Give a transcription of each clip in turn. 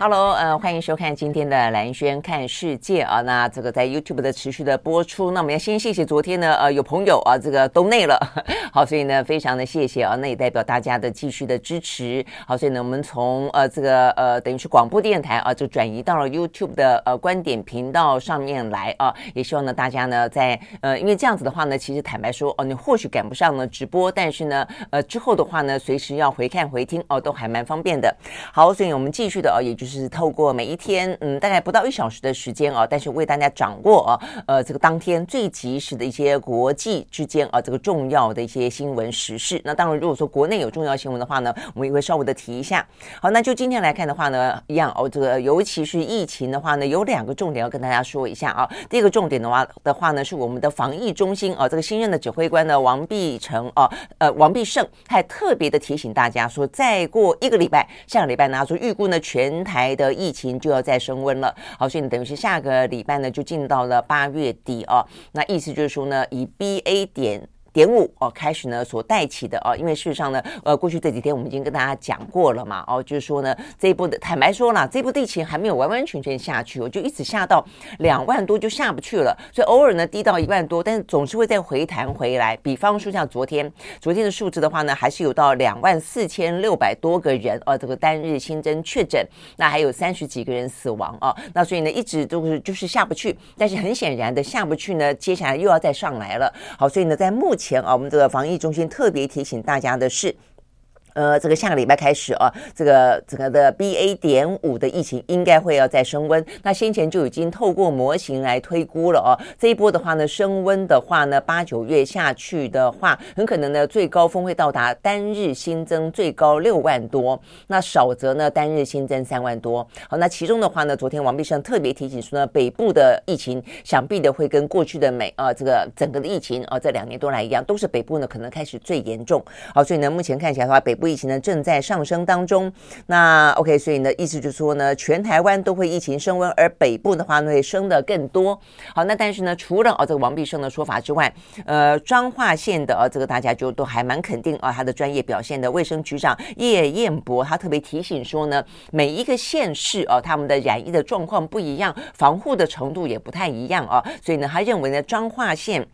Hello，呃，欢迎收看今天的兰轩看世界啊。那这个在 YouTube 的持续的播出，那我们要先谢谢昨天呢，呃，有朋友啊，这个都内了，好，所以呢，非常的谢谢啊，那也代表大家的继续的支持。好，所以呢，我们从呃这个呃等于是广播电台啊，就转移到了 YouTube 的呃观点频道上面来啊。也希望呢，大家呢在呃，因为这样子的话呢，其实坦白说哦，你或许赶不上呢直播，但是呢，呃之后的话呢，随时要回看回听哦，都还蛮方便的。好，所以我们继续的哦，也就是。是透过每一天，嗯，大概不到一小时的时间啊，但是为大家掌握啊，呃，这个当天最及时的一些国际之间啊，这个重要的一些新闻时事。那当然，如果说国内有重要新闻的话呢，我们也会稍微的提一下。好，那就今天来看的话呢，一样哦，这个尤其是疫情的话呢，有两个重点要跟大家说一下啊。第一个重点的话的话呢，是我们的防疫中心啊，这个新任的指挥官呢，王必成啊，呃，王必胜，他还特别的提醒大家说，再过一个礼拜，下个礼拜呢，说预估呢，全台。台的疫情就要再升温了，好，所以你，等于是下个礼拜呢，就进到了八月底哦。那意思就是说呢，以 BA 点。点五哦，开始呢所带起的哦，因为事实上呢，呃，过去这几天我们已经跟大家讲过了嘛，哦，就是说呢，这一波的坦白说了，这一波疫情还没有完完全全下去，我就一直下到两万多就下不去了，所以偶尔呢低到一万多，但是总是会再回弹回来。比方说像昨天，昨天的数字的话呢，还是有到两万四千六百多个人，呃，这个单日新增确诊，那还有三十几个人死亡哦，那所以呢一直都是就是下不去，但是很显然的下不去呢，接下来又要再上来了，好，所以呢在目前。啊，我们这个防疫中心特别提醒大家的是。呃，这个下个礼拜开始啊，这个整个的 BA 点五的疫情应该会要再升温。那先前就已经透过模型来推估了哦，这一波的话呢，升温的话呢，八九月下去的话，很可能呢最高峰会到达单日新增最高六万多，那少则呢单日新增三万多。好，那其中的话呢，昨天王必胜特别提醒说呢，北部的疫情想必的会跟过去的美啊这个整个的疫情啊这两年多来一样，都是北部呢可能开始最严重。好，所以呢目前看起来的话，北部。疫情呢正在上升当中，那 OK，所以呢意思就是说呢，全台湾都会疫情升温，而北部的话呢会升得更多。好，那但是呢，除了哦这个王必胜的说法之外，呃，彰化县的哦这个大家就都还蛮肯定啊他的专业表现的卫生局长叶彦博，他特别提醒说呢，每一个县市哦他们的染疫的状况不一样，防护的程度也不太一样啊，所以呢他认为呢彰化县。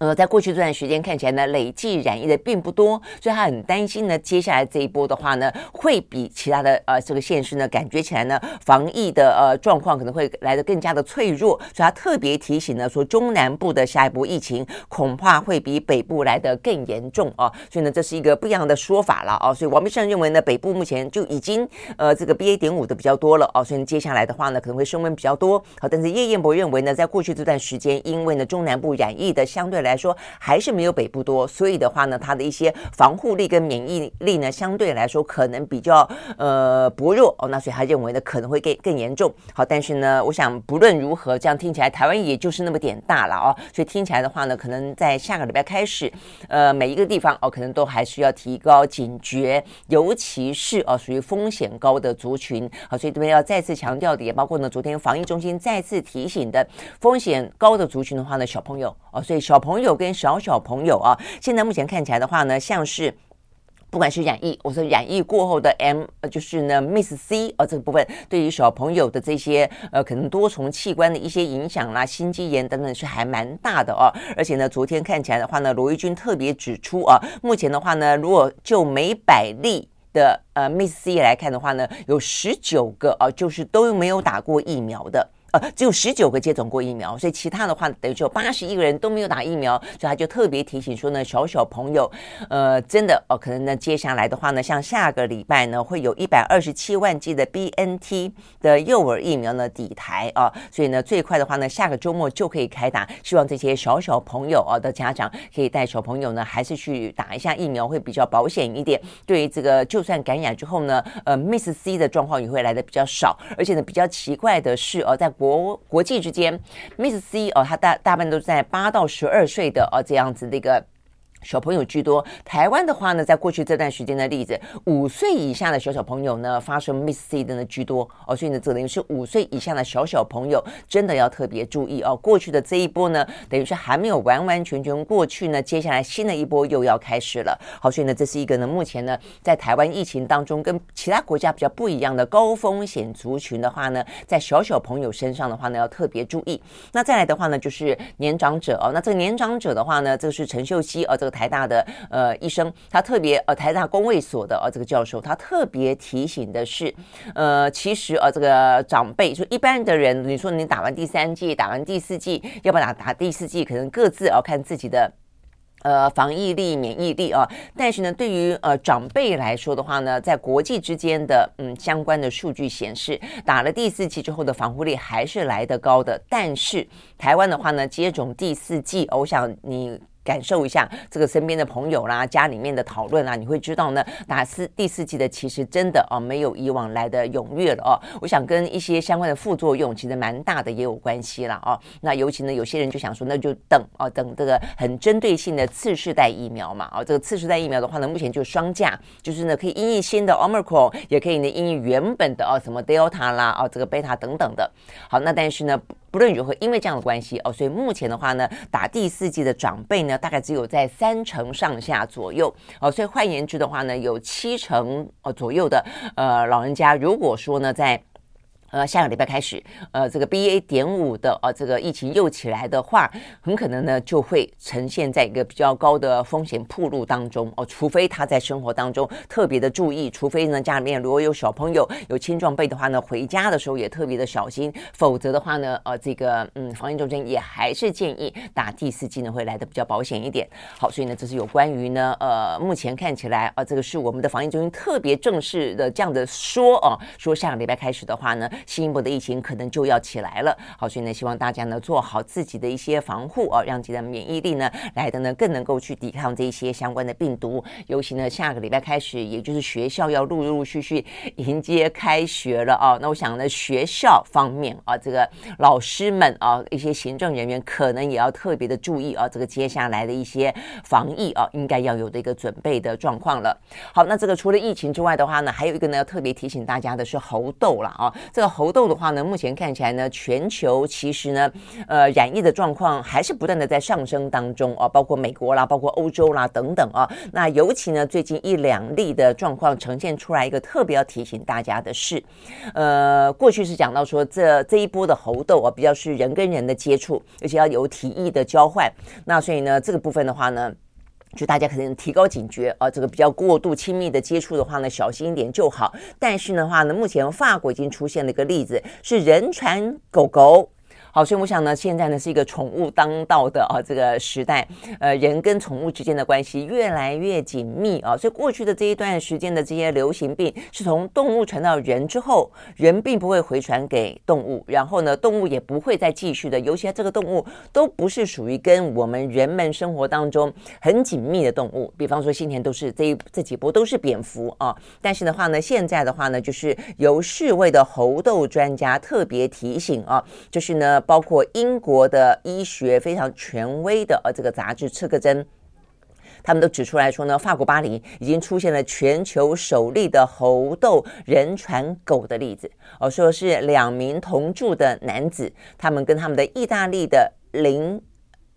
呃，在过去这段时间看起来呢，累计染疫的并不多，所以他很担心呢，接下来这一波的话呢，会比其他的呃这个县市呢，感觉起来呢，防疫的呃状况可能会来得更加的脆弱，所以他特别提醒呢，说中南部的下一波疫情恐怕会比北部来得更严重啊，所以呢，这是一个不一样的说法了啊，所以王必胜认为呢，北部目前就已经呃这个 BA 点五的比较多了哦，所以接下来的话呢，可能会升温比较多。好，但是叶彦博认为呢，在过去这段时间，因为呢中南部染疫的相对来来说还是没有北部多，所以的话呢，它的一些防护力跟免疫力呢，相对来说可能比较呃薄弱哦。那所以他认为呢，可能会更更严重。好，但是呢，我想不论如何，这样听起来台湾也就是那么点大了哦。所以听起来的话呢，可能在下个礼拜开始，呃，每一个地方哦，可能都还需要提高警觉，尤其是哦属于风险高的族群。好，所以这边要再次强调的，也包括呢，昨天防疫中心再次提醒的风险高的族群的话呢，小朋友哦，所以。小朋友跟小小朋友啊，现在目前看起来的话呢，像是不管是染疫，我说染疫过后的 M，就是呢 Miss C 啊这个部分，对于小朋友的这些呃可能多重器官的一些影响啦，心肌炎等等是还蛮大的哦。而且呢，昨天看起来的话呢，罗一军特别指出啊，目前的话呢，如果就每百例的呃 Miss C 来看的话呢，有十九个啊，就是都没有打过疫苗的。呃，只有十九个接种过疫苗，所以其他的话等于就八十一个人都没有打疫苗，所以他就特别提醒说呢，小小朋友，呃，真的哦，可能呢接下来的话呢，像下个礼拜呢，会有一百二十七万剂的 BNT 的幼儿疫苗呢抵台啊，所以呢最快的话呢，下个周末就可以开打，希望这些小小朋友啊的家长可以带小朋友呢，还是去打一下疫苗会比较保险一点。对于这个就算感染之后呢，呃，Miss C 的状况也会来的比较少，而且呢比较奇怪的是哦，在国国际之间，Miss C 哦，他大大半都是在八到十二岁的哦这样子的一个小朋友居多，台湾的话呢，在过去这段时间的例子，五岁以下的小小朋友呢，发生 Miss C 的呢居多哦，所以呢，这等于是五岁以下的小小朋友真的要特别注意哦。过去的这一波呢，等于是还没有完完全全过去呢，接下来新的一波又要开始了。好，所以呢，这是一个呢，目前呢，在台湾疫情当中跟其他国家比较不一样的高风险族群的话呢，在小小朋友身上的话呢，要特别注意。那再来的话呢，就是年长者哦，那这个年长者的话呢，这个是陈秀熙哦，这个。台大的呃医生，他特别呃台大公卫所的呃这个教授，他特别提醒的是，呃其实呃这个长辈就一般的人，你说你打完第三剂，打完第四剂，要不要打打第四剂，可能各自要看自己的呃防疫力、免疫力啊。但是呢，对于呃长辈来说的话呢，在国际之间的嗯相关的数据显示，打了第四剂之后的防护力还是来得高的。但是台湾的话呢，接种第四剂，我想你。感受一下这个身边的朋友啦，家里面的讨论啦，你会知道呢，打四第四季的其实真的哦，没有以往来的踊跃了哦。我想跟一些相关的副作用其实蛮大的也有关系了哦。那尤其呢，有些人就想说，那就等哦，等这个很针对性的次世代疫苗嘛。哦，这个次世代疫苗的话呢，目前就双价，就是呢可以因应新的 Omicron，也可以呢因应原本的哦什么 Delta 啦，哦这个贝塔等等的。好，那但是呢。不论如何，因为这样的关系哦，所以目前的话呢，打第四季的长辈呢，大概只有在三成上下左右哦，所以换言之的话呢，有七成哦左右的呃老人家，如果说呢在。呃，下个礼拜开始，呃，这个 BA. 点五的呃，这个疫情又起来的话，很可能呢就会呈现在一个比较高的风险暴露当中哦。除非他在生活当中特别的注意，除非呢家里面如果有小朋友、有青壮辈的话呢，回家的时候也特别的小心。否则的话呢，呃，这个嗯，防疫中心也还是建议打第四剂呢，会来的比较保险一点。好，所以呢，这是有关于呢，呃，目前看起来啊、呃，这个是我们的防疫中心特别正式的这样的说哦，说下个礼拜开始的话呢。新一波的疫情可能就要起来了，好，所以呢，希望大家呢做好自己的一些防护啊，让自己的免疫力呢来的呢更能够去抵抗这一些相关的病毒。尤其呢，下个礼拜开始，也就是学校要陆陆续续迎接开学了啊。那我想呢，学校方面啊，这个老师们啊，一些行政人员可能也要特别的注意啊，这个接下来的一些防疫啊，应该要有的一个准备的状况了。好，那这个除了疫情之外的话呢，还有一个呢要特别提醒大家的是猴痘了啊，这个猴痘。的话呢，目前看起来呢，全球其实呢，呃，染疫的状况还是不断的在上升当中啊，包括美国啦，包括欧洲啦等等啊。那尤其呢，最近一两例的状况呈现出来一个特别要提醒大家的是，呃，过去是讲到说这这一波的猴痘啊，比较是人跟人的接触，而且要有体液的交换。那所以呢，这个部分的话呢。就大家可能提高警觉啊，这个比较过度亲密的接触的话呢，小心一点就好。但是的话呢，目前法国已经出现了一个例子，是人传狗狗。好，所以我想呢，现在呢是一个宠物当道的啊这个时代，呃，人跟宠物之间的关系越来越紧密啊。所以过去的这一段时间的这些流行病是从动物传到人之后，人并不会回传给动物，然后呢，动物也不会再继续的。尤其这个动物都不是属于跟我们人们生活当中很紧密的动物，比方说先前都是这一这几波都是蝙蝠啊。但是的话呢，现在的话呢，就是由世卫的猴痘专家特别提醒啊，就是呢。包括英国的医学非常权威的呃这个杂志《刺客针》，他们都指出来说呢，法国巴黎已经出现了全球首例的猴痘人传狗的例子。哦，说是两名同住的男子，他们跟他们的意大利的灵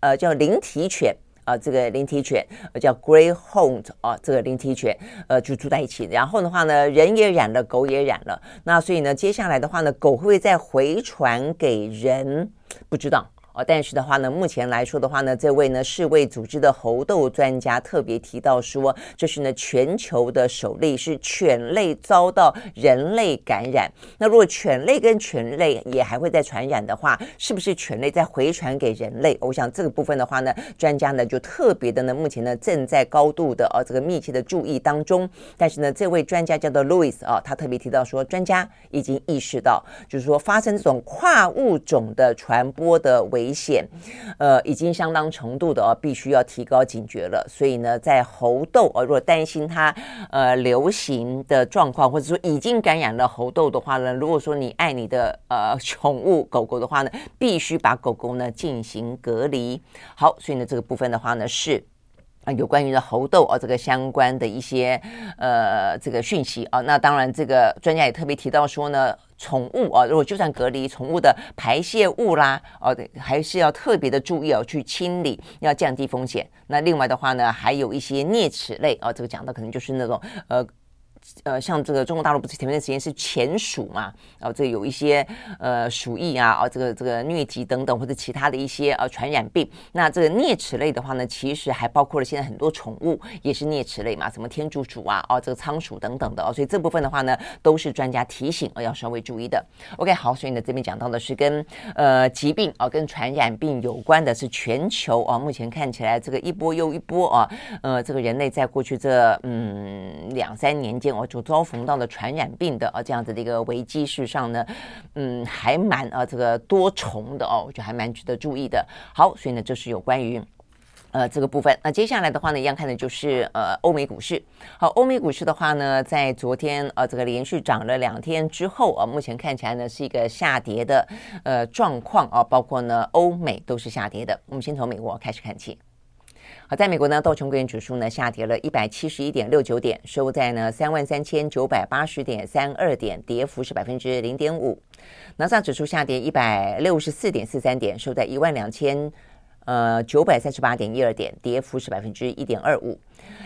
呃叫灵体犬。啊，这个灵缇犬叫 Greyhound 啊，这个灵缇犬呃就住在一起。然后的话呢，人也染了，狗也染了。那所以呢，接下来的话呢，狗会不会再回传给人？不知道。哦，但是的话呢，目前来说的话呢，这位呢世卫组织的猴痘专家特别提到说，这是呢全球的首例，是犬类遭到人类感染。那如果犬类跟犬类也还会再传染的话，是不是犬类再回传给人类？我想这个部分的话呢，专家呢就特别的呢，目前呢正在高度的哦这个密切的注意当中。但是呢，这位专家叫做 Louis 啊，他特别提到说，专家已经意识到，就是说发生这种跨物种的传播的危。危险，呃，已经相当程度的哦，必须要提高警觉了。所以呢，在猴痘呃，如果担心它呃流行的状况，或者说已经感染了猴痘的话呢，如果说你爱你的呃宠物狗狗的话呢，必须把狗狗呢进行隔离。好，所以呢，这个部分的话呢是。啊，有关于的猴痘啊，这个相关的一些呃这个讯息啊，那当然这个专家也特别提到说呢，宠物啊，如果就算隔离，宠物的排泄物啦，哦、啊，还是要特别的注意哦、啊，去清理，要降低风险。那另外的话呢，还有一些啮齿类啊，这个讲的可能就是那种呃。呃，像这个中国大陆不是前面的时间是前鼠嘛？然后这有一些呃鼠疫啊，啊这个这个疟疾等等或者其他的一些呃传染病。那这个啮齿类的话呢，其实还包括了现在很多宠物也是啮齿类嘛，什么天竺鼠啊，哦这个仓鼠等等的哦。所以这部分的话呢，都是专家提醒呃要稍微注意的。OK，好，所以呢这边讲到的是跟呃疾病啊跟传染病有关的是全球啊，目前看起来这个一波又一波啊，呃这个人类在过去这嗯两三年间。我就遭逢到了传染病的啊这样子的一个危机，事实上呢，嗯，还蛮啊这个多重的哦，我觉得还蛮值得注意的。好，所以呢，这是有关于呃这个部分。那接下来的话呢，一样看的就是呃欧美股市。好，欧美股市的话呢，在昨天呃这个连续涨了两天之后啊，目前看起来呢是一个下跌的呃状况啊，包括呢欧美都是下跌的。我们先从美国开始看起。好，在美国呢，道琼工业指数呢下跌了一百七十一点六九点，收在呢三万三千九百八十点三二点，跌幅是百分之零点五。纳斯达克指数下跌一百六十四点四三点，收在一万两千呃九百三十八点一二点，跌幅是百分之一点二五。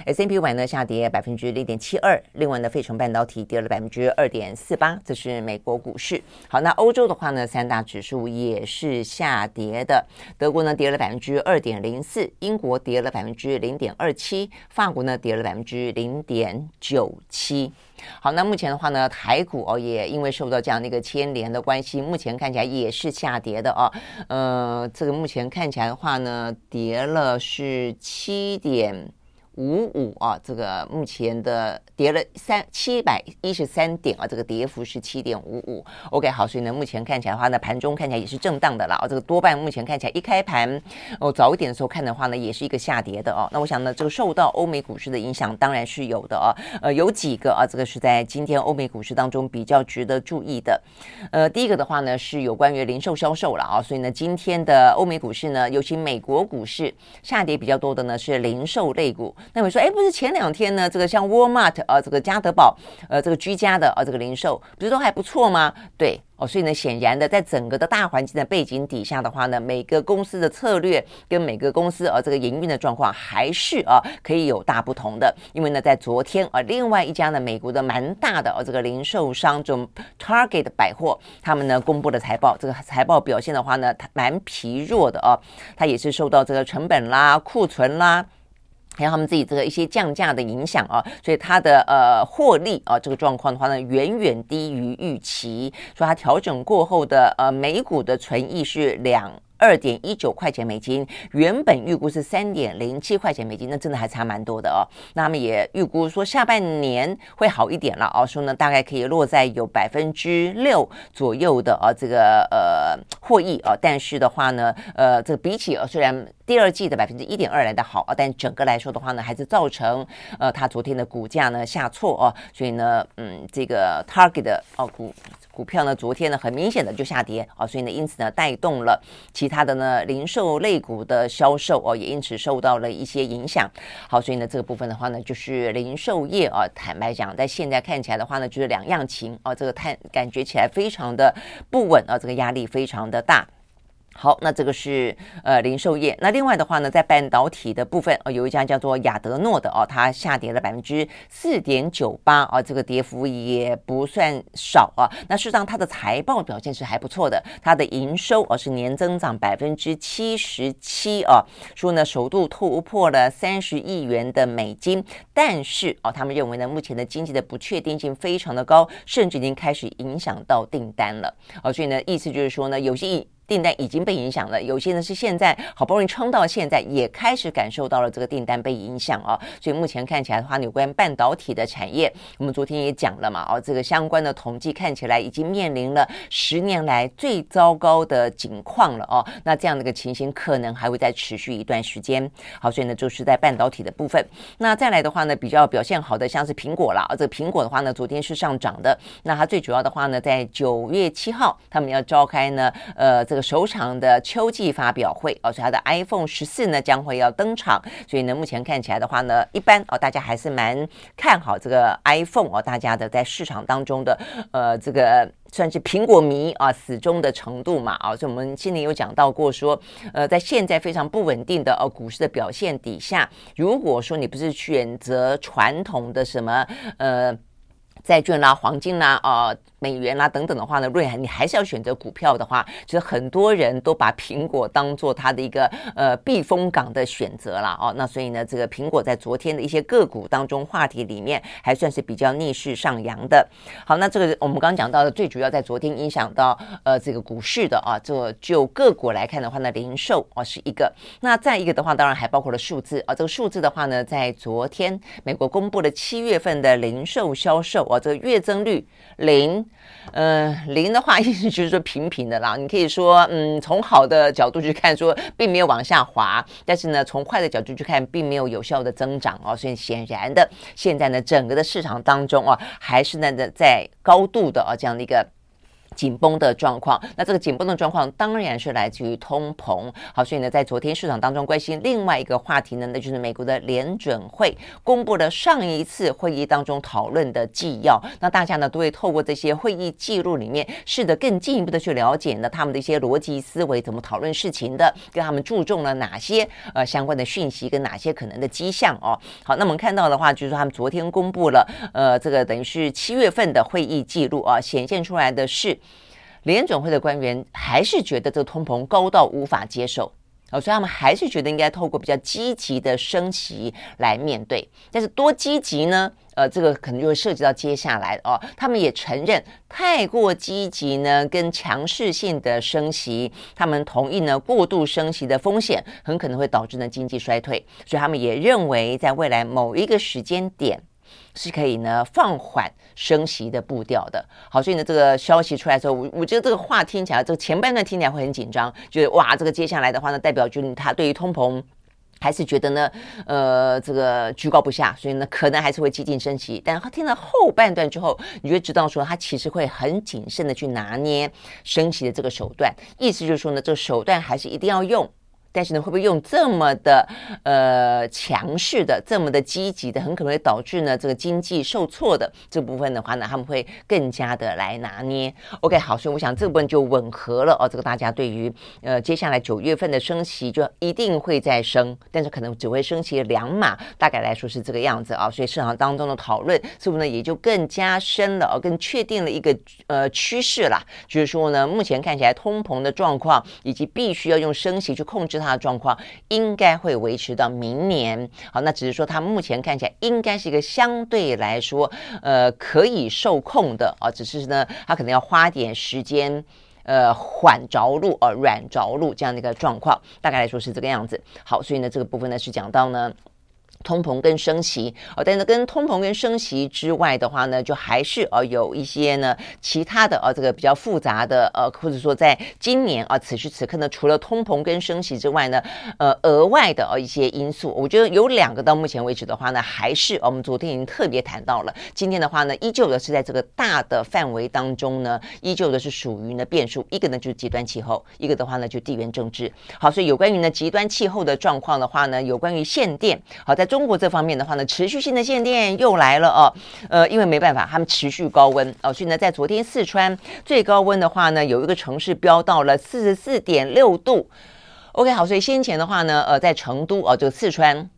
S&P 五呢下跌百分之零点七二，另外呢，费城半导体跌了百分之二点四八，这是美国股市。好，那欧洲的话呢，三大指数也是下跌的，德国呢跌了百分之二点零四，英国跌了百分之零点二七，法国呢跌了百分之零点九七。好，那目前的话呢，台股哦也因为受到这样的一个牵连的关系，目前看起来也是下跌的哦。呃，这个目前看起来的话呢，跌了是七点。五五啊，这个目前的跌了三七百一十三点啊，这个跌幅是七点五五。OK，好，所以呢，目前看起来的话呢，盘中看起来也是震荡的了啊。这个多半目前看起来一开盘哦，早一点的时候看的话呢，也是一个下跌的哦。那我想呢，这个受到欧美股市的影响当然是有的哦。呃，有几个啊，这个是在今天欧美股市当中比较值得注意的。呃，第一个的话呢是有关于零售销售了啊，所以呢，今天的欧美股市呢，尤其美国股市下跌比较多的呢是零售类股。那我说，哎，不是前两天呢，这个像 Walmart 啊，这个家得宝，呃，这个居家的啊，这个零售不是都还不错吗？对，哦，所以呢，显然的，在整个的大环境的背景底下的话呢，每个公司的策略跟每个公司啊，这个营运的状况还是啊，可以有大不同的。因为呢，在昨天啊，另外一家呢，美国的蛮大的啊，这个零售商，这种 Target 百货，他们呢公布的财报，这个财报表现的话呢，它蛮疲弱的啊，它也是受到这个成本啦、库存啦。还有他们自己这个一些降价的影响啊，所以它的呃获利啊这个状况的话呢，远远低于预期，说它调整过后的呃每股的存益是两。二点一九块钱美金，原本预估是三点零七块钱美金，那真的还差蛮多的哦。那他们也预估说下半年会好一点了哦，说呢大概可以落在有百分之六左右的啊这个呃获益啊，但是的话呢，呃这个比起呃虽然第二季的百分之一点二来的好啊，但整个来说的话呢，还是造成呃它昨天的股价呢下挫哦，所以呢嗯这个 Target 的哦股。股票呢，昨天呢，很明显的就下跌啊，所以呢，因此呢，带动了其他的呢零售类股的销售哦，也因此受到了一些影响。好，所以呢，这个部分的话呢，就是零售业啊，坦白讲，在现在看起来的话呢，就是两样情啊，这个探感觉起来非常的不稳啊，这个压力非常的大。好，那这个是呃零售业。那另外的话呢，在半导体的部分，呃，有一家叫做亚德诺的哦，它下跌了百分之四点九八啊，这个跌幅也不算少啊。那事实上，它的财报表现是还不错的，它的营收而、是年增长百分之七十七啊，说呢首度突破了三十亿元的美金。但是哦、啊，他们认为呢，目前的经济的不确定性非常的高，甚至已经开始影响到订单了。哦、啊，所以呢，意思就是说呢，有些。订单已经被影响了，有些呢是现在好不容易撑到现在，也开始感受到了这个订单被影响啊。所以目前看起来的话，有关半导体的产业，我们昨天也讲了嘛，哦，这个相关的统计看起来已经面临了十年来最糟糕的景况了哦。那这样的一个情形可能还会再持续一段时间。好，所以呢，就是在半导体的部分。那再来的话呢，比较表现好的像是苹果啦，这个苹果的话呢，昨天是上涨的。那它最主要的话呢，在九月七号他们要召开呢，呃，这。首场的秋季发表会哦，所以它的 iPhone 十四呢将会要登场，所以呢目前看起来的话呢，一般哦大家还是蛮看好这个 iPhone 哦，大家的在市场当中的呃这个算是苹果迷啊死忠的程度嘛啊，所以我们今年有讲到过说，呃在现在非常不稳定的哦股市的表现底下，如果说你不是选择传统的什么呃。债券啦、黄金啦、啊、美元啦等等的话呢，瑞涵，你还是要选择股票的话，其实很多人都把苹果当做它的一个呃避风港的选择了哦。那所以呢，这个苹果在昨天的一些个股当中，话题里面还算是比较逆势上扬的。好，那这个我们刚刚讲到的，最主要在昨天影响到呃这个股市的啊，这就个股来看的话呢，零售啊是一个。那再一个的话，当然还包括了数字啊。这个数字的话呢，在昨天美国公布了七月份的零售销售啊。这个月增率零，嗯，零的话意思 就是说平平的啦。你可以说，嗯，从好的角度去看，说并没有往下滑；但是呢，从坏的角度去看，并没有有效的增长哦。所以显然的，现在呢，整个的市场当中啊，还是那个在高度的啊这样的一个。紧绷的状况，那这个紧绷的状况当然是来自于通膨。好，所以呢，在昨天市场当中关心另外一个话题呢，那就是美国的联准会公布了上一次会议当中讨论的纪要。那大家呢都会透过这些会议记录里面，试着更进一步的去了解呢他们的一些逻辑思维，怎么讨论事情的，跟他们注重了哪些呃相关的讯息，跟哪些可能的迹象哦。好，那我们看到的话，就是说他们昨天公布了呃这个等于是七月份的会议记录啊，显现出来的是。联准会的官员还是觉得这个通膨高到无法接受哦，所以他们还是觉得应该透过比较积极的升息来面对。但是多积极呢？呃，这个可能就会涉及到接下来哦。他们也承认，太过积极呢，跟强势性的升息，他们同意呢，过度升息的风险很可能会导致呢经济衰退。所以他们也认为，在未来某一个时间点。是可以呢放缓升息的步调的。好，所以呢这个消息出来之后，我我觉得这个话听起来，这个前半段听起来会很紧张，觉得哇，这个接下来的话呢，代表就是他对于通膨还是觉得呢，呃，这个居高不下，所以呢可能还是会激进升息。但他听了后半段之后，你就知道说他其实会很谨慎的去拿捏升息的这个手段，意思就是说呢，这个手段还是一定要用。但是呢，会不会用这么的呃强势的、这么的积极的，很可能会导致呢这个经济受挫的这部分的话呢，他们会更加的来拿捏。OK，好，所以我想这部分就吻合了哦。这个大家对于呃接下来九月份的升息就一定会再升，但是可能只会升息两码，大概来说是这个样子啊。所以市场当中的讨论是不是呢也就更加深了哦，更确定了一个呃趋势啦，就是说呢，目前看起来通膨的状况以及必须要用升息去控制。它的状况应该会维持到明年，好，那只是说它目前看起来应该是一个相对来说，呃，可以受控的啊，只是呢，它可能要花点时间，呃，缓着陆，啊，软着陆这样的一个状况，大概来说是这个样子。好，所以呢，这个部分呢是讲到呢。通膨跟升息哦，但是跟通膨跟升息之外的话呢，就还是呃有一些呢其他的呃这个比较复杂的呃，或者说在今年啊此时此刻呢，除了通膨跟升息之外呢，呃额外的呃一些因素，我觉得有两个到目前为止的话呢，还是我们昨天已经特别谈到了，今天的话呢，依旧的是在这个大的范围当中呢，依旧的是属于呢变数，一个呢就是极端气候，一个的话呢就地缘政治。好，所以有关于呢极端气候的状况的话呢，有关于限电，好在。中国这方面的话呢，持续性的限电又来了哦，呃，因为没办法，他们持续高温哦，所以呢，在昨天四川最高温的话呢，有一个城市飙到了四十四点六度。OK，好，所以先前的话呢，呃，在成都哦，就四川。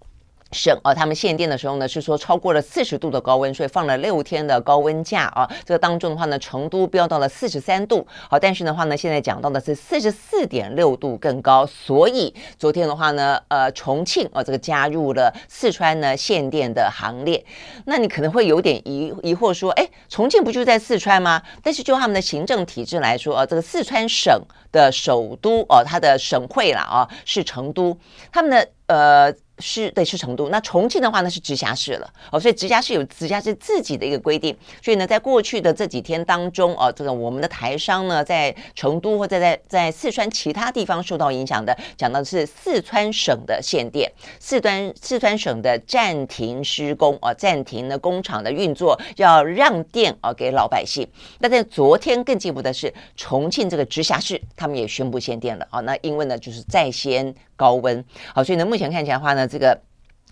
省啊，他们限电的时候呢，是说超过了四十度的高温，所以放了六天的高温假啊。这个当中的话呢，成都飙到了四十三度，好，但是的话呢，现在讲到的是四十四点六度更高，所以昨天的话呢，呃，重庆啊，这个加入了四川呢限电的行列。那你可能会有点疑疑惑说，哎，重庆不就在四川吗？但是就他们的行政体制来说啊，这个四川省的首都哦，它的省会啦啊，是成都，他们的呃。是对，是成都。那重庆的话呢是直辖市了哦，所以直辖市有直辖市自己的一个规定。所以呢，在过去的这几天当中哦，这个我们的台商呢，在成都或者在在四川其他地方受到影响的，讲到的是四川省的限电，四川四川省的暂停施工啊，暂停了工厂的运作，要让电啊给老百姓。那在昨天更进一步的是，重庆这个直辖市他们也宣布限电了啊。那因为呢，就是在先高温，好，所以呢，目前看起来的话呢，这个。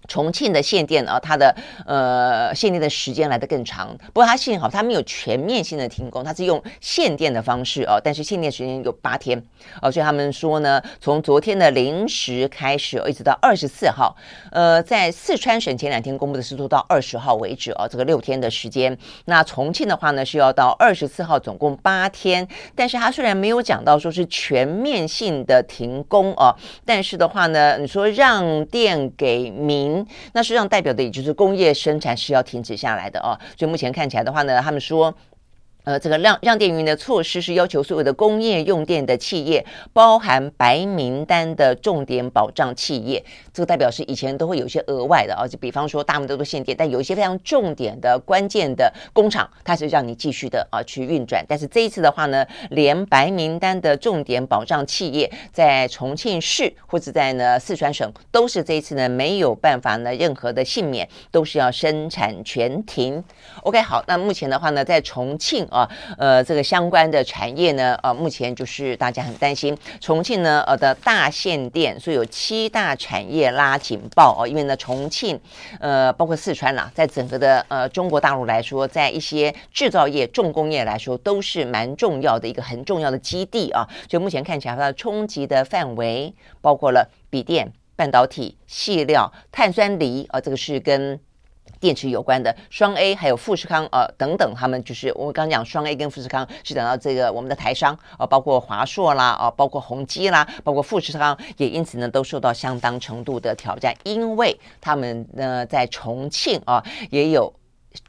重庆的限电啊，它的呃限电的时间来得更长。不过它幸好它没有全面性的停工，它是用限电的方式哦。但是限电时间有八天哦，所以他们说呢，从昨天的零时开始，一直到二十四号，呃，在四川省前两天公布的是做到二十号为止哦，这个六天的时间。那重庆的话呢，是要到二十四号，总共八天。但是它虽然没有讲到说是全面性的停工哦，但是的话呢，你说让电给民。那实际上代表的也就是工业生产是要停止下来的哦，所以目前看起来的话呢，他们说。呃，这个让让电云的措施是要求所有的工业用电的企业，包含白名单的重点保障企业，这个代表是以前都会有一些额外的啊，就比方说大部分都限电，但有一些非常重点的关键的工厂，它是让你继续的啊去运转。但是这一次的话呢，连白名单的重点保障企业在重庆市或者在呢四川省，都是这一次呢没有办法呢任何的幸免，都是要生产全停。OK，好，那目前的话呢，在重庆啊。啊，呃，这个相关的产业呢，呃，目前就是大家很担心重庆呢，呃的大限电，所以有七大产业拉警报哦，因为呢，重庆，呃，包括四川啦，在整个的呃中国大陆来说，在一些制造业、重工业来说，都是蛮重要的一个很重要的基地啊，所以目前看起来它的冲击的范围包括了笔电、半导体、细料、碳酸锂啊，这个是跟。电池有关的双 A 还有富士康呃等等，他们就是我们刚讲双 A 跟富士康是讲到这个我们的台商啊、包括华硕啦啊、包括宏基啦，包括富士康也因此呢都受到相当程度的挑战，因为他们呢在重庆啊也有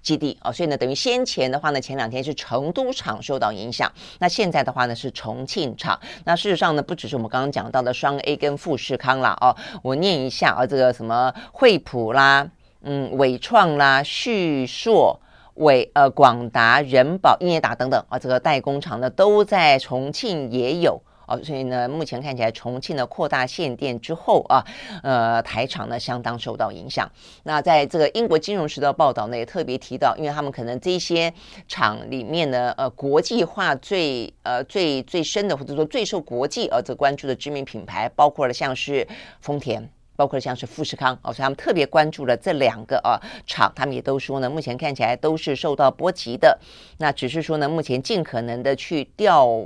基地啊，所以呢等于先前的话呢前两天是成都厂受到影响，那现在的话呢是重庆厂。那事实上呢不只是我们刚刚讲到的双 A 跟富士康啦哦，我念一下啊这个什么惠普啦。嗯，纬创啦、旭硕、伟呃广达、人保、英业达等等啊，这个代工厂呢都在重庆也有啊，所以呢，目前看起来重庆的扩大限电之后啊，呃，台厂呢相当受到影响。那在这个英国金融时报报道呢也特别提到，因为他们可能这些厂里面呢，呃，国际化最呃最最深的，或者说最受国际呃这关注的知名品牌，包括了像是丰田。包括像是富士康哦，所以他们特别关注了这两个啊厂，他们也都说呢，目前看起来都是受到波及的。那只是说呢，目前尽可能的去调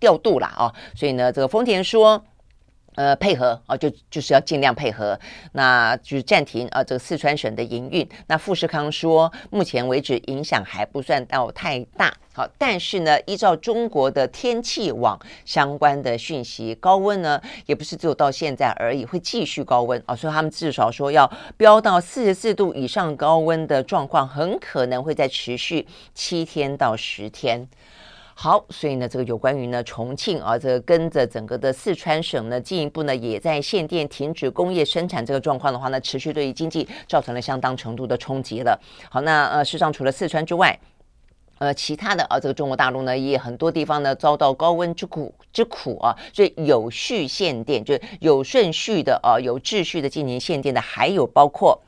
调度啦啊，所以呢，这个丰田说。呃，配合啊，就就是要尽量配合，那就是暂停啊，这个四川省的营运。那富士康说，目前为止影响还不算到太大，好，但是呢，依照中国的天气网相关的讯息，高温呢也不是只有到现在而已，会继续高温啊，所以他们至少说要飙到四十四度以上高温的状况，很可能会再持续七天到十天。好，所以呢，这个有关于呢重庆啊，这个跟着整个的四川省呢，进一步呢也在限电、停止工业生产这个状况的话呢，持续对于经济造成了相当程度的冲击了。好，那呃，事实上除了四川之外，呃，其他的啊，这个中国大陆呢，也很多地方呢遭到高温之苦之苦啊，所以有序限电，就有顺序的啊，有秩序的进行限电的，还有包括。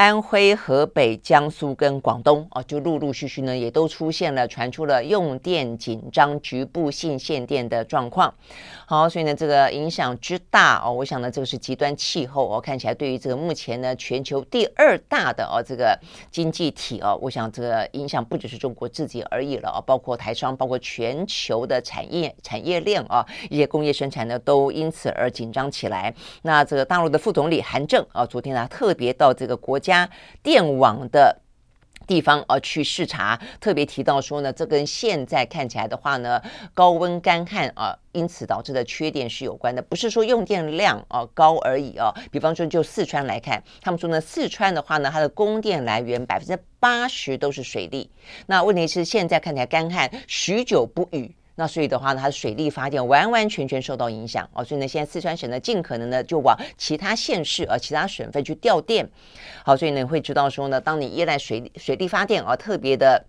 安徽、河北、江苏跟广东啊，就陆陆续续呢，也都出现了传出了用电紧张、局部性限电的状况。好，所以呢，这个影响之大哦，我想呢，这个是极端气候哦，看起来对于这个目前呢，全球第二大的哦这个经济体哦，我想这个影响不只是中国自己而已了哦，包括台商，包括全球的产业产业链啊，一些工业生产呢都因此而紧张起来。那这个大陆的副总理韩正啊，昨天呢特别到这个国家家电网的地方而去视察，特别提到说呢，这跟现在看起来的话呢，高温干旱啊，因此导致的缺电是有关的，不是说用电量啊高而已啊。比方说，就四川来看，他们说呢，四川的话呢，它的供电来源百分之八十都是水利。那问题是现在看起来干旱，许久不雨。那所以的话呢，它的水力发电完完全全受到影响哦，所以呢，现在四川省呢，尽可能的就往其他县市啊、其他省份去调电。好，所以呢，会知道说呢，当你依赖水水力发电啊，特别的。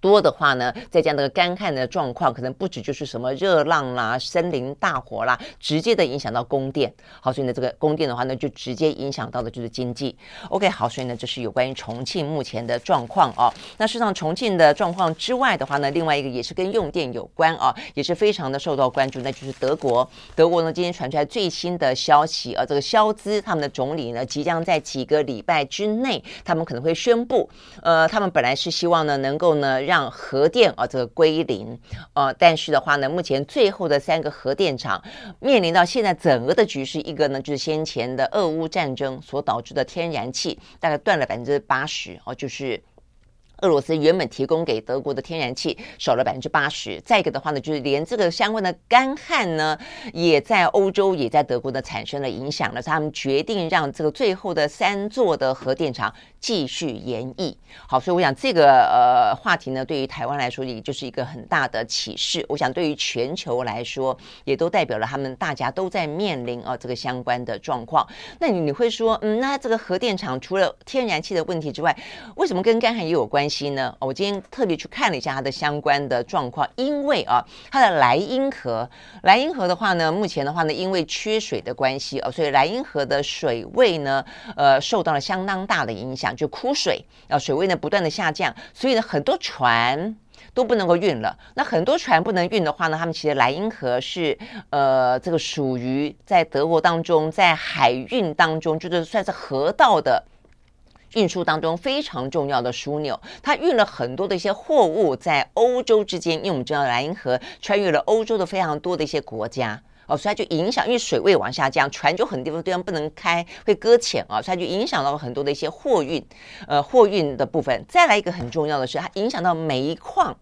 多的话呢，再加那个干旱的状况，可能不止就是什么热浪啦、森林大火啦，直接的影响到供电。好，所以呢，这个供电的话呢，就直接影响到的就是经济。OK，好，所以呢，这是有关于重庆目前的状况哦。那事实上，重庆的状况之外的话呢，另外一个也是跟用电有关啊，也是非常的受到关注，那就是德国。德国呢，今天传出来最新的消息啊，这个肖兹他们的总理呢，即将在几个礼拜之内，他们可能会宣布，呃，他们本来是希望呢，能够呢。让核电啊这个归零，呃，但是的话呢，目前最后的三个核电厂面临到现在整个的局势，一个呢就是先前的俄乌战争所导致的天然气大概断了百分之八十哦，就是。俄罗斯原本提供给德国的天然气少了百分之八十，再一个的话呢，就是连这个相关的干旱呢，也在欧洲也在德国呢产生了影响了。他们决定让这个最后的三座的核电厂继续延役。好，所以我想这个呃话题呢，对于台湾来说，也就是一个很大的启示。我想对于全球来说，也都代表了他们大家都在面临啊这个相关的状况。那你你会说，嗯，那这个核电厂除了天然气的问题之外，为什么跟干旱也有关系？呢？我今天特别去看了一下它的相关的状况，因为啊，它的莱茵河，莱茵河的话呢，目前的话呢，因为缺水的关系哦，所以莱茵河的水位呢，呃，受到了相当大的影响，就枯水啊，水位呢不断的下降，所以呢，很多船都不能够运了。那很多船不能运的话呢，他们其实莱茵河是呃，这个属于在德国当中，在海运当中，就是算是河道的。运输当中非常重要的枢纽，它运了很多的一些货物在欧洲之间，因为我们知道莱茵河穿越了欧洲的非常多的一些国家哦，所以它就影响，因为水位往下降，船就很多地方不能开，会搁浅啊，所以它就影响到了很多的一些货运，呃，货运的部分。再来一个很重要的是，它影响到煤矿，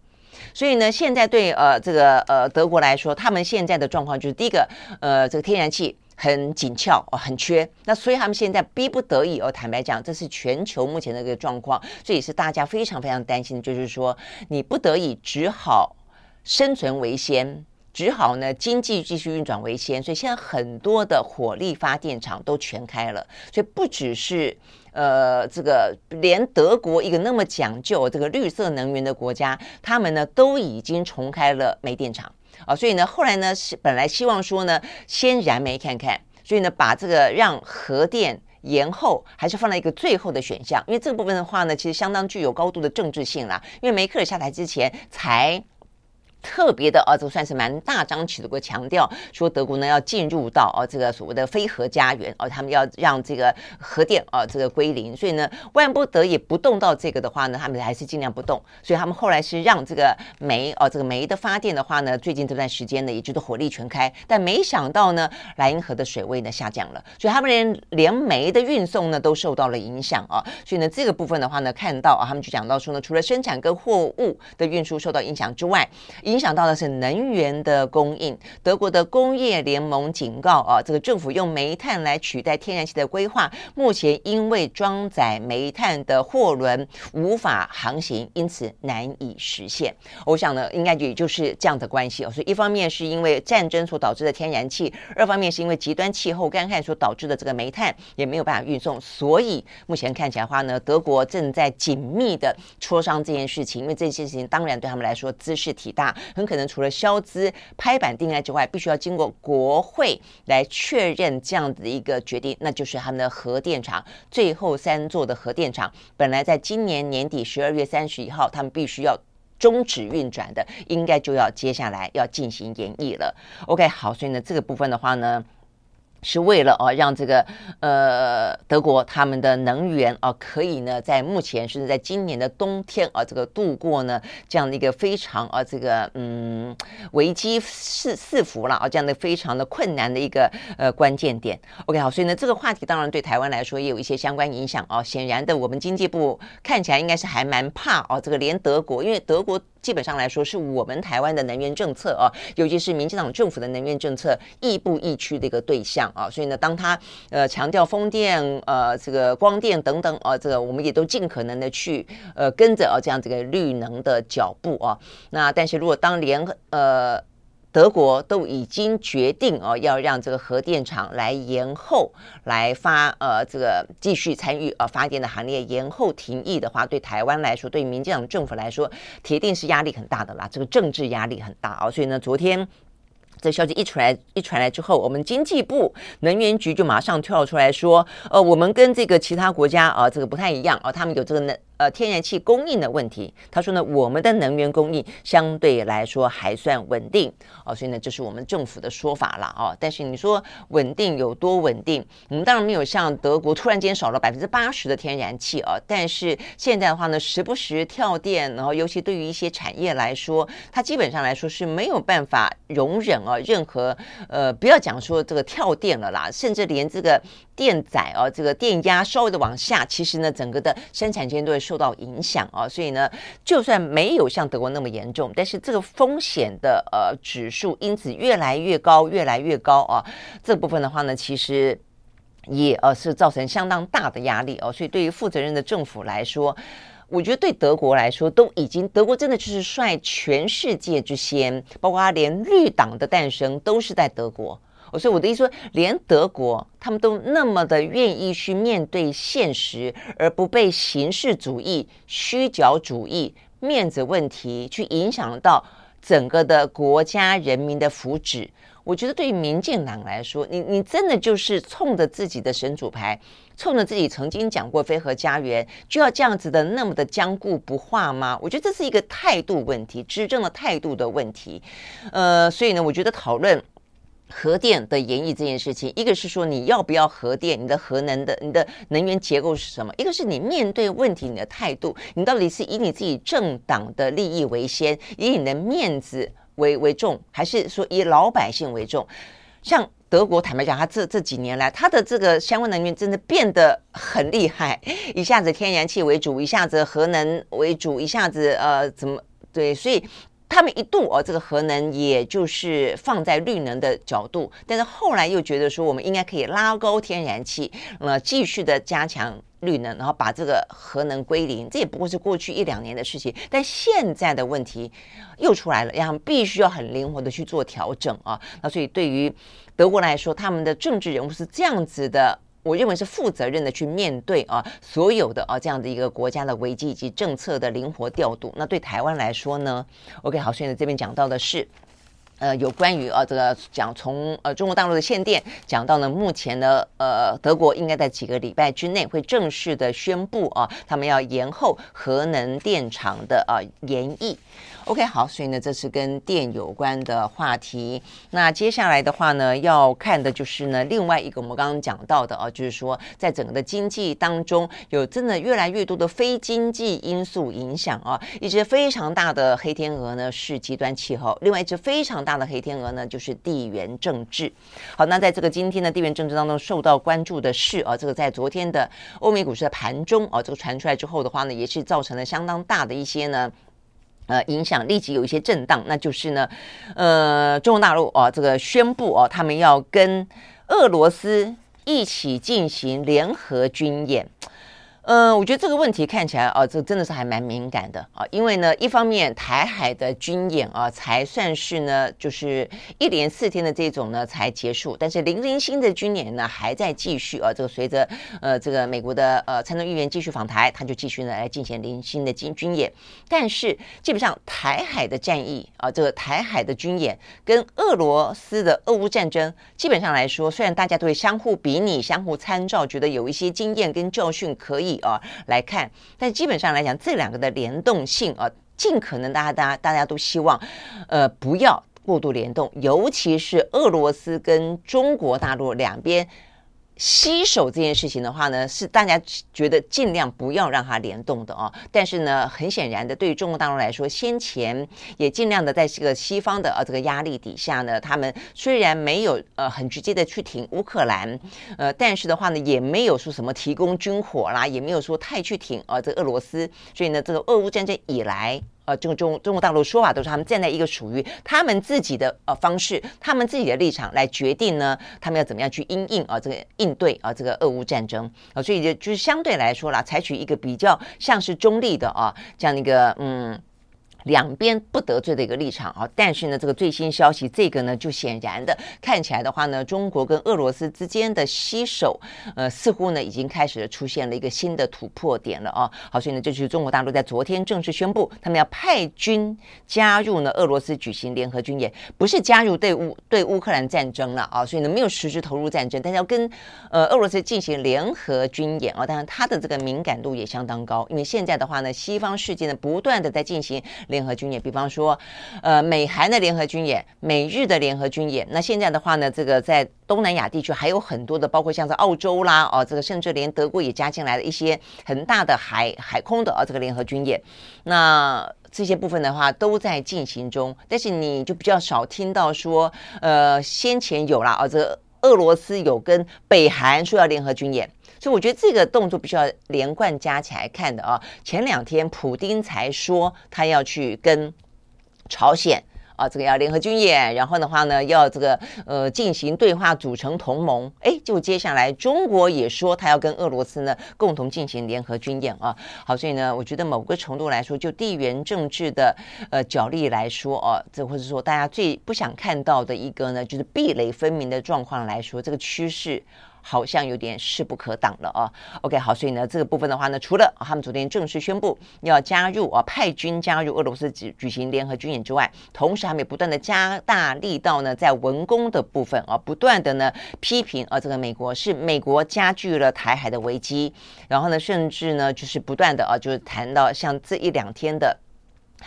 所以呢，现在对呃这个呃德国来说，他们现在的状况就是第一个，呃，这个天然气。很紧俏哦，很缺，那所以他们现在逼不得已哦。坦白讲，这是全球目前的一个状况，这也是大家非常非常担心的，就是说你不得已只好生存为先，只好呢经济继续运转为先。所以现在很多的火力发电厂都全开了，所以不只是呃这个，连德国一个那么讲究这个绿色能源的国家，他们呢都已经重开了煤电厂。啊，所以呢，后来呢是本来希望说呢，先燃煤看看，所以呢，把这个让核电延后，还是放在一个最后的选项，因为这个部分的话呢，其实相当具有高度的政治性啦，因为梅克尔下台之前才。特别的啊，这算是蛮大张旗鼓的强调，说德国呢要进入到啊这个所谓的非核家园啊，他们要让这个核电啊这个归零，所以呢万不得已不动到这个的话呢，他们还是尽量不动。所以他们后来是让这个煤啊这个煤的发电的话呢，最近这段时间呢也就是火力全开，但没想到呢莱茵河的水位呢下降了，所以他们连连煤的运送呢都受到了影响啊。所以呢这个部分的话呢，看到啊他们就讲到说呢，除了生产跟货物的运输受到影响之外，影响到的是能源的供应。德国的工业联盟警告啊，这个政府用煤炭来取代天然气的规划，目前因为装载煤炭的货轮无法航行，因此难以实现。我想呢，应该也就是这样的关系哦。所以一方面是因为战争所导致的天然气，二方面是因为极端气候干旱所导致的这个煤炭也没有办法运送。所以目前看起来的话呢，德国正在紧密的磋商这件事情，因为这件事情当然对他们来说兹事体大。很可能除了消资拍板定案之外，必须要经过国会来确认这样子的一个决定，那就是他们的核电厂最后三座的核电厂，本来在今年年底十二月三十一号，他们必须要终止运转的，应该就要接下来要进行演绎了。OK，好，所以呢，这个部分的话呢。是为了哦，让这个呃德国他们的能源啊，可以呢在目前甚至在今年的冬天啊，这个度过呢这样的一个非常啊这个嗯危机四四伏了啊，这样的非常的困难的一个呃关键点。OK，好，所以呢这个话题当然对台湾来说也有一些相关影响啊。显然的，我们经济部看起来应该是还蛮怕哦，这个连德国，因为德国基本上来说，是我们台湾的能源政策啊，尤其是民进党政府的能源政策亦步亦趋的一个对象啊。所以呢，当他呃强调风电、呃这个光电等等啊，这个我们也都尽可能的去呃跟着啊这样这个绿能的脚步啊。那但是如果当联呃。德国都已经决定哦，要让这个核电厂来延后来发呃这个继续参与呃发电的行列，延后停役的话，对台湾来说，对民进党政府来说，铁定是压力很大的啦，这个政治压力很大哦。所以呢，昨天这消息一出来一传来之后，我们经济部能源局就马上跳出来说，呃，我们跟这个其他国家啊、这个不太一样啊、他们有这个能。呃，天然气供应的问题，他说呢，我们的能源供应相对来说还算稳定哦，所以呢，这是我们政府的说法了哦。但是你说稳定有多稳定？我们当然没有像德国突然间少了百分之八十的天然气啊，但是现在的话呢，时不时跳电，然后尤其对于一些产业来说，它基本上来说是没有办法容忍啊任何呃，不要讲说这个跳电了啦，甚至连这个电载啊，这个电压稍微的往下，其实呢，整个的生产线都会。受到影响啊，所以呢，就算没有像德国那么严重，但是这个风险的呃指数因此越来越高，越来越高啊。这部分的话呢，其实也呃是造成相当大的压力哦。所以对于负责任的政府来说，我觉得对德国来说都已经，德国真的就是率全世界之先，包括他连绿党的诞生都是在德国。所以我的意思说，连德国他们都那么的愿意去面对现实，而不被形式主义、虚假主义、面子问题去影响到整个的国家人民的福祉。我觉得对于民进党来说，你你真的就是冲着自己的神主牌，冲着自己曾经讲过非核家园，就要这样子的那么的僵固不化吗？我觉得这是一个态度问题，执政的态度的问题。呃，所以呢，我觉得讨论。核电的延役这件事情，一个是说你要不要核电，你的核能的你的能源结构是什么？一个是你面对问题你的态度，你到底是以你自己政党的利益为先，以你的面子为为重，还是说以老百姓为重？像德国，坦白讲，他这这几年来，他的这个相关能源真的变得很厉害，一下子天然气为主，一下子核能为主，一下子呃怎么对，所以。他们一度哦，这个核能也就是放在绿能的角度，但是后来又觉得说，我们应该可以拉高天然气，呃，继续的加强绿能，然后把这个核能归零。这也不过是过去一两年的事情，但现在的问题又出来了，然后必须要很灵活的去做调整啊。那所以对于德国来说，他们的政治人物是这样子的。我认为是负责任的去面对啊，所有的啊这样的一个国家的危机以及政策的灵活调度。那对台湾来说呢？OK，好，所以呢这边讲到的是，呃，有关于啊这个讲从呃中国大陆的限电讲到呢，目前呢呃德国应该在几个礼拜之内会正式的宣布啊，他们要延后核能电厂的啊延役。OK，好，所以呢，这是跟电有关的话题。那接下来的话呢，要看的就是呢，另外一个我们刚刚讲到的啊，就是说，在整个的经济当中，有真的越来越多的非经济因素影响啊。一只非常大的黑天鹅呢是极端气候，另外一只非常大的黑天鹅呢就是地缘政治。好，那在这个今天的地缘政治当中受到关注的是啊，这个在昨天的欧美股市的盘中啊，这个传出来之后的话呢，也是造成了相当大的一些呢。呃，影响立即有一些震荡，那就是呢，呃，中国大陆哦，这个宣布哦，他们要跟俄罗斯一起进行联合军演。嗯、呃，我觉得这个问题看起来啊，这真的是还蛮敏感的啊，因为呢，一方面台海的军演啊，才算是呢，就是一连四天的这种呢才结束，但是零零星的军演呢还在继续啊。这个随着呃这个美国的呃参众议员继续访台，他就继续呢来进行零星的军军演。但是基本上台海的战役啊，这个台海的军演跟俄罗斯的俄乌战争，基本上来说，虽然大家都会相互比拟、相互参照，觉得有一些经验跟教训可以。啊，来看，但基本上来讲，这两个的联动性啊，尽可能大家大家大家都希望，呃，不要过度联动，尤其是俄罗斯跟中国大陆两边。携手这件事情的话呢，是大家觉得尽量不要让它联动的哦。但是呢，很显然的，对于中国大陆来说，先前也尽量的在这个西方的呃这个压力底下呢，他们虽然没有呃很直接的去挺乌克兰，呃，但是的话呢，也没有说什么提供军火啦，也没有说太去挺呃这个俄罗斯。所以呢，这个俄乌战争以来。呃，这个中中国大陆说法都是他们站在一个属于他们自己的呃方式，他们自己的立场来决定呢，他们要怎么样去应应啊这个应对啊这个俄乌战争啊，所以就就是相对来说啦，采取一个比较像是中立的啊这样一个嗯。两边不得罪的一个立场啊，但是呢，这个最新消息，这个呢，就显然的看起来的话呢，中国跟俄罗斯之间的携手，呃，似乎呢已经开始出现了一个新的突破点了啊。好，所以呢，这就是中国大陆在昨天正式宣布，他们要派军加入呢俄罗斯举行联合军演，不是加入对乌对乌克兰战争了啊，所以呢没有实质投入战争，但是要跟呃俄罗斯进行联合军演啊。当然，它的这个敏感度也相当高，因为现在的话呢，西方世界呢不断的在进行联联合军演，比方说，呃，美韩的联合军演，美日的联合军演。那现在的话呢，这个在东南亚地区还有很多的，包括像是澳洲啦，哦，这个甚至连德国也加进来了一些很大的海海空的啊，这个联合军演。那这些部分的话都在进行中，但是你就比较少听到说，呃，先前有了啊，这个俄罗斯有跟北韩说要联合军演。所以我觉得这个动作必须要连贯加起来看的啊。前两天普丁才说他要去跟朝鲜啊，这个要联合军演，然后的话呢要这个呃进行对话，组成同盟。哎，就接下来中国也说他要跟俄罗斯呢共同进行联合军演啊。好，所以呢，我觉得某个程度来说，就地缘政治的呃角力来说啊，这或者说大家最不想看到的一个呢，就是壁垒分明的状况来说，这个趋势。好像有点势不可挡了啊。OK，好，所以呢，这个部分的话呢，除了他们昨天正式宣布要加入啊，派军加入俄罗斯举举行联合军演之外，同时他们也不断的加大力道呢，在文攻的部分啊，不断的呢批评啊，这个美国是美国加剧了台海的危机，然后呢，甚至呢就是不断的啊，就是谈到像这一两天的。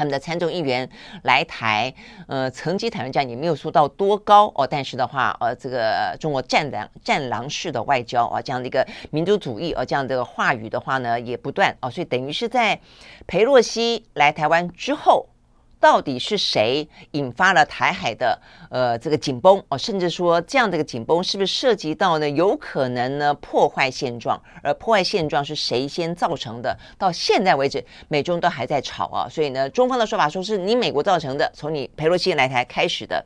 他们的参众议员来台，呃，层级谈判战也没有说到多高哦，但是的话，呃，这个中国战狼战狼式的外交啊，这样的一个民族主义啊，这样的话语的话呢，也不断哦，所以等于是在裴洛西来台湾之后。到底是谁引发了台海的呃这个紧绷哦？甚至说这样的一个紧绷是不是涉及到呢？有可能呢破坏现状，而破坏现状是谁先造成的？到现在为止，美中都还在吵啊。所以呢，中方的说法说是你美国造成的，从你佩洛西来台开始的，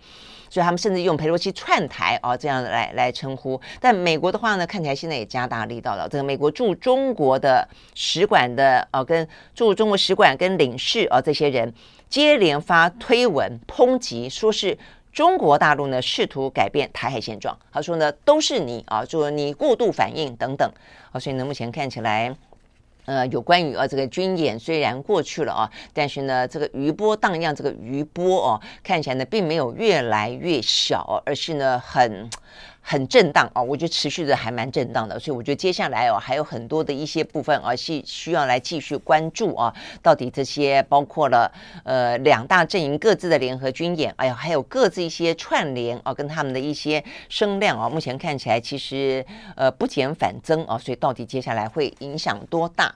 所以他们甚至用佩洛西串台啊这样来来称呼。但美国的话呢，看起来现在也加大力道了。这个美国驻中国的使馆的啊，跟驻中国使馆跟领事啊这些人。接连发推文抨击，说是中国大陆呢试图改变台海现状。他说呢，都是你啊，就说你过度反应等等。啊，所以呢，目前看起来，呃，有关于啊这个军演虽然过去了啊，但是呢，这个余波荡漾，这个余波哦，看起来呢并没有越来越小，而是呢很。很震荡啊，我觉得持续的还蛮震荡的，所以我觉得接下来哦还有很多的一些部分啊是需要来继续关注啊，到底这些包括了呃两大阵营各自的联合军演，哎呀，还有各自一些串联啊，跟他们的一些声量啊，目前看起来其实呃不减反增啊，所以到底接下来会影响多大？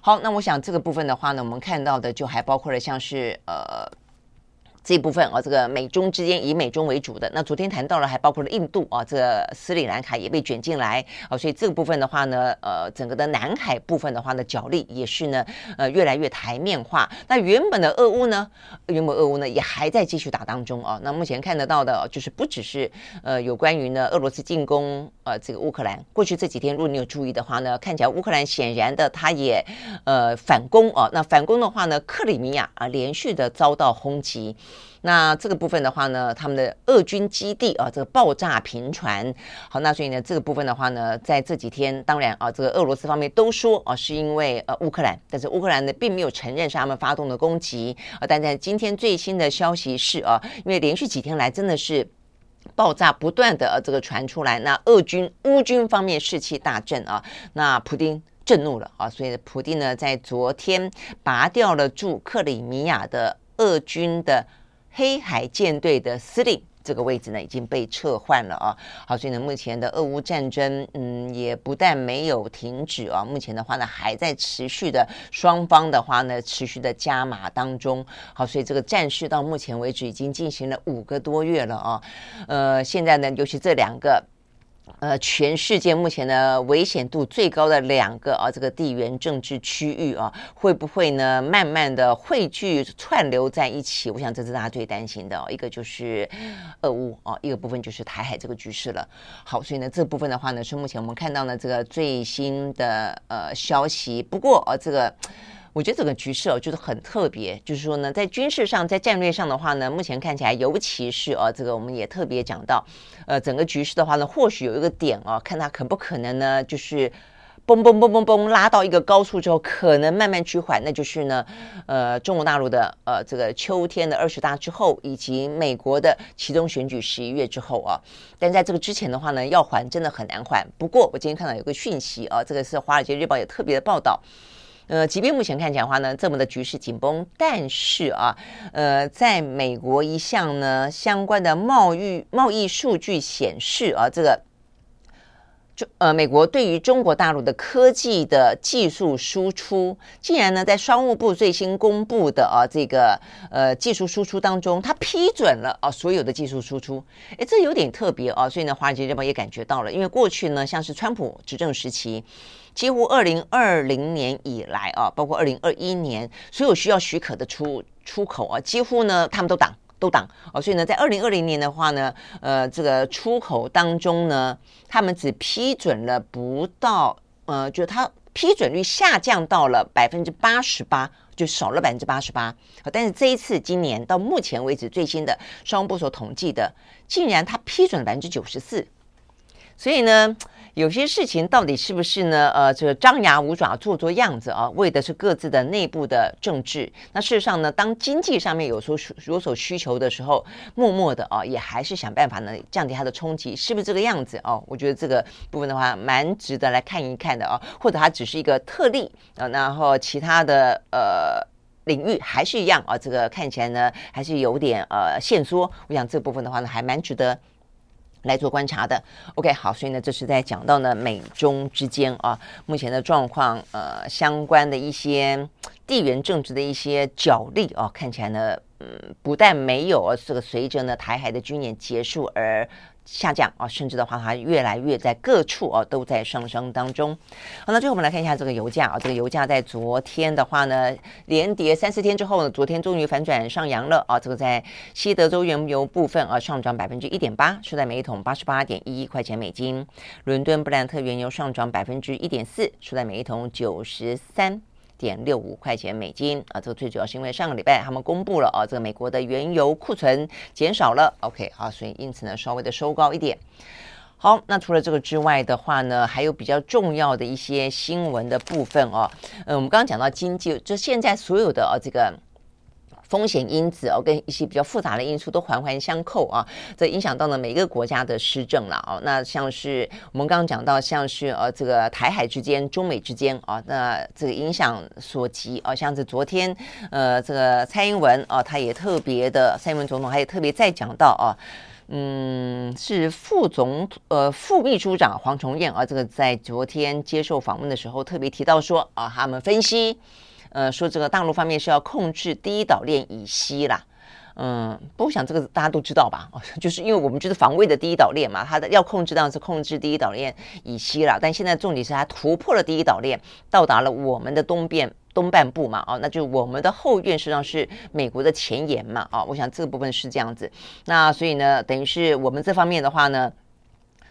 好，那我想这个部分的话呢，我们看到的就还包括了像是呃。这一部分啊，这个美中之间以美中为主的，那昨天谈到了，还包括了印度啊，这个斯里兰卡也被卷进来啊，所以这个部分的话呢，呃，整个的南海部分的话呢，角力也是呢，呃，越来越台面化。那原本的俄乌呢，原本俄乌呢也还在继续打当中啊。那目前看得到的，就是不只是呃有关于呢俄罗斯进攻呃这个乌克兰，过去这几天如果你有注意的话呢，看起来乌克兰显然的他也呃反攻啊。那反攻的话呢，克里米亚啊连续的遭到轰击。那这个部分的话呢，他们的俄军基地啊，这个爆炸频传。好，那所以呢，这个部分的话呢，在这几天，当然啊，这个俄罗斯方面都说啊，是因为呃乌克兰，但是乌克兰呢并没有承认是他们发动的攻击啊。但在今天最新的消息是啊，因为连续几天来真的是爆炸不断的这个传出来，那俄军乌军方面士气大振啊，那普丁震怒了啊，所以普丁呢在昨天拔掉了驻克里米亚的俄军的。黑海舰队的司令这个位置呢已经被撤换了啊，好，所以呢，目前的俄乌战争，嗯，也不但没有停止啊，目前的话呢还在持续的，双方的话呢持续的加码当中，好，所以这个战事到目前为止已经进行了五个多月了啊，呃，现在呢，尤其这两个。呃，全世界目前呢危险度最高的两个啊，这个地缘政治区域啊，会不会呢慢慢的汇聚串流在一起？我想这是大家最担心的哦。一个就是俄乌啊，一个部分就是台海这个局势了。好，所以呢这部分的话呢，是目前我们看到呢这个最新的呃消息。不过啊，这个。我觉得这个局势哦，就是很特别，就是说呢，在军事上，在战略上的话呢，目前看起来，尤其是哦，这个我们也特别讲到，呃，整个局势的话呢，或许有一个点哦，看它可不可能呢，就是嘣嘣嘣嘣嘣拉到一个高处之后，可能慢慢趋缓，那就是呢，呃，中国大陆的呃这个秋天的二十大之后，以及美国的其中选举十一月之后啊，但在这个之前的话呢，要缓真的很难缓。不过我今天看到有个讯息啊，这个是《华尔街日报》也特别的报道。呃，即便目前看起来话呢，这么的局势紧绷，但是啊，呃，在美国一项呢相关的贸易贸易数据显示啊，这个呃，美国对于中国大陆的科技的技术输出，竟然呢在商务部最新公布的啊这个呃技术输出当中，它批准了啊所有的技术输出，诶，这有点特别啊，所以呢，华尔街日报也感觉到了，因为过去呢，像是川普执政时期。几乎二零二零年以来啊，包括二零二一年，所有需要许可的出出口啊，几乎呢他们都挡都挡哦，所以呢，在二零二零年的话呢，呃，这个出口当中呢，他们只批准了不到呃，就它批准率下降到了百分之八十八，就少了百分之八十八。但是这一次今年到目前为止最新的商务部所统计的，竟然他批准了百分之九十四，所以呢。有些事情到底是不是呢？呃，这个张牙舞爪、做做样子啊，为的是各自的内部的政治。那事实上呢，当经济上面有所有所需求的时候，默默的啊，也还是想办法呢，降低它的冲击，是不是这个样子哦？我觉得这个部分的话，蛮值得来看一看的啊。或者它只是一个特例啊，然后其他的呃领域还是一样啊，这个看起来呢，还是有点呃限缩。我想这部分的话呢，还蛮值得。来做观察的，OK，好，所以呢，这是在讲到呢美中之间啊，目前的状况，呃，相关的一些地缘政治的一些角力啊，看起来呢，嗯，不但没有这个随着呢台海的军演结束而。下降啊，甚至的话，它越来越在各处啊都在上升当中。好，那最后我们来看一下这个油价啊，这个油价在昨天的话呢，连跌三四天之后呢，昨天终于反转上扬了啊。这个在西德州原油部分啊，上涨百分之一点八，收在每桶八十八点一一块钱美金。伦敦布兰特原油上涨百分之一点四，收在每一桶九十三。点六五块钱美金啊，这个最主要是因为上个礼拜他们公布了啊，这个美国的原油库存减少了，OK 啊，所以因此呢稍微的收高一点。好，那除了这个之外的话呢，还有比较重要的一些新闻的部分哦。嗯，我们刚刚讲到经济，就现在所有的啊这个。风险因子哦，跟一些比较复杂的因素都环环相扣啊，这影响到了每一个国家的施政了哦。那像是我们刚刚讲到，像是呃这个台海之间、中美之间啊，那这个影响所及啊，像是昨天呃这个蔡英文啊，他也特别的，蔡英文总统他也特别再讲到啊，嗯，是副总呃副秘书长黄崇彦啊，这个在昨天接受访问的时候特别提到说啊，他们分析。呃，说这个大陆方面是要控制第一岛链以西啦，嗯，不过我想这个大家都知道吧？就是因为我们就是防卫的第一岛链嘛，它的要控制当然是控制第一岛链以西啦。但现在重点是它突破了第一岛链，到达了我们的东边东半部嘛，哦，那就我们的后院实际上是美国的前沿嘛，啊，我想这个部分是这样子。那所以呢，等于是我们这方面的话呢。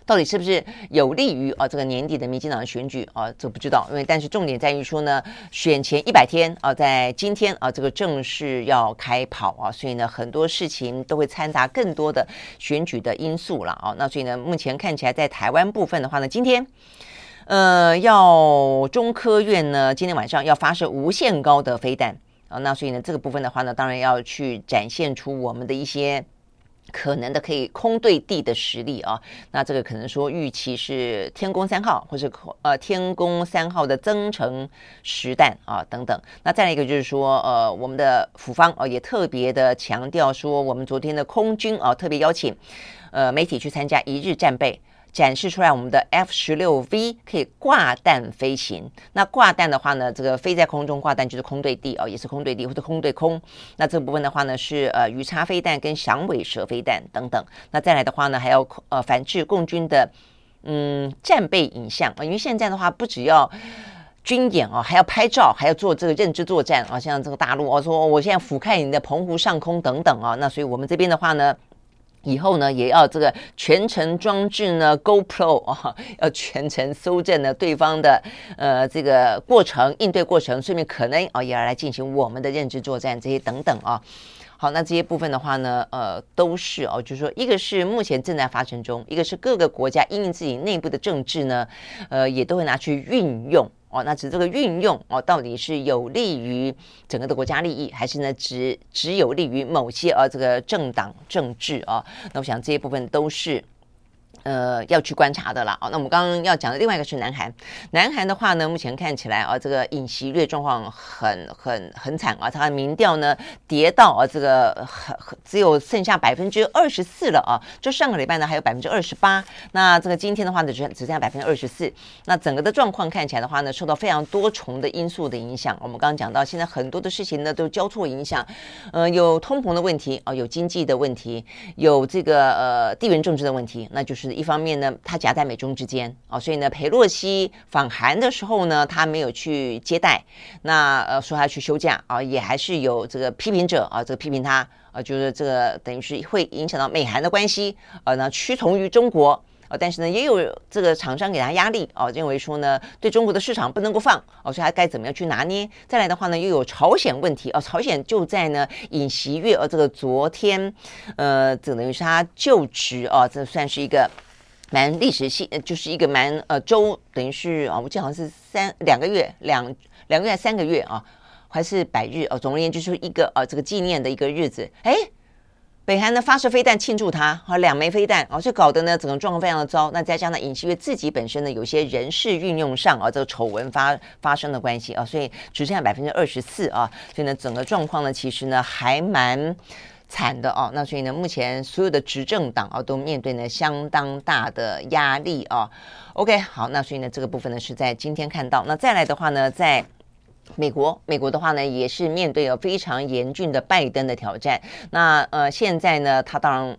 到底是不是有利于啊这个年底的民进党的选举啊？这不知道，因为但是重点在于说呢，选前一百天啊，在今天啊这个正式要开跑啊，所以呢很多事情都会掺杂更多的选举的因素了啊。那所以呢，目前看起来在台湾部分的话呢，今天呃要中科院呢今天晚上要发射无限高的飞弹啊，那所以呢这个部分的话呢，当然要去展现出我们的一些。可能的可以空对地的实力啊，那这个可能说预期是天宫三号，或是呃天宫三号的增程实弹啊等等。那再来一个就是说，呃，我们的府方啊也特别的强调说，我们昨天的空军啊特别邀请呃媒体去参加一日战备。展示出来，我们的 F 十六 V 可以挂弹飞行。那挂弹的话呢，这个飞在空中挂弹就是空对地哦，也是空对地或者空对空。那这部分的话呢，是呃鱼叉飞弹跟响尾蛇飞弹等等。那再来的话呢，还要呃反制共军的嗯战备影像啊，因为现在的话不只要军演哦，还要拍照，还要做这个认知作战啊，像这个大陆啊说我现在俯瞰你的澎湖上空等等啊，那所以我们这边的话呢。以后呢，也要这个全程装置呢，GoPro 啊，要全程搜证呢对方的呃这个过程应对过程，顺便可能啊也要来进行我们的认知作战这些等等啊。好，那这些部分的话呢，呃，都是哦，就是说，一个是目前正在发生中，一个是各个国家因应自己内部的政治呢，呃，也都会拿去运用哦。那只这个运用哦，到底是有利于整个的国家利益，还是呢只只有利于某些呃这个政党政治啊？那我想这些部分都是。呃，要去观察的了啊。那我们刚刚要讲的另外一个是南韩，南韩的话呢，目前看起来啊，这个尹锡悦状况很很很惨啊，他的民调呢跌到啊这个很很只有剩下百分之二十四了啊。就上个礼拜呢还有百分之二十八，那这个今天的话呢只只剩下百分之二十四。那整个的状况看起来的话呢，受到非常多重的因素的影响。我们刚刚讲到，现在很多的事情呢都交错影响，呃，有通膨的问题啊，有经济的问题，有这个呃地缘政治的问题，那就是。一方面呢，他夹在美中之间啊，所以呢，裴洛西访韩的时候呢，他没有去接待，那呃说他去休假啊，也还是有这个批评者啊，这个批评他啊，就是这个等于是会影响到美韩的关系，呃，那屈从于中国啊，但是呢，也有这个厂商给他压力啊，认为说呢，对中国的市场不能够放哦，所以他该怎么样去拿捏？再来的话呢，又有朝鲜问题啊，朝鲜就在呢尹锡悦啊，这个昨天呃，等于是他就职啊，这算是一个。蛮历史性，就是一个蛮呃周，等于是啊，我记得好像是三两个月，两两个月三个月啊，还是百日哦。总而言之，就是一个呃这个纪念的一个日子。哎，北韩呢发射飞弹庆祝他，啊两枚飞弹啊，就搞得呢整个状况非常的糟。那再加上尹锡悦自己本身呢有些人事运用上啊这个丑闻发发生的关系啊，所以只剩下百分之二十四啊，所以呢整个状况呢其实呢还蛮。惨的哦，那所以呢，目前所有的执政党啊都面对呢相当大的压力啊。OK，好，那所以呢这个部分呢是在今天看到。那再来的话呢，在美国，美国的话呢也是面对了非常严峻的拜登的挑战。那呃现在呢，他当然。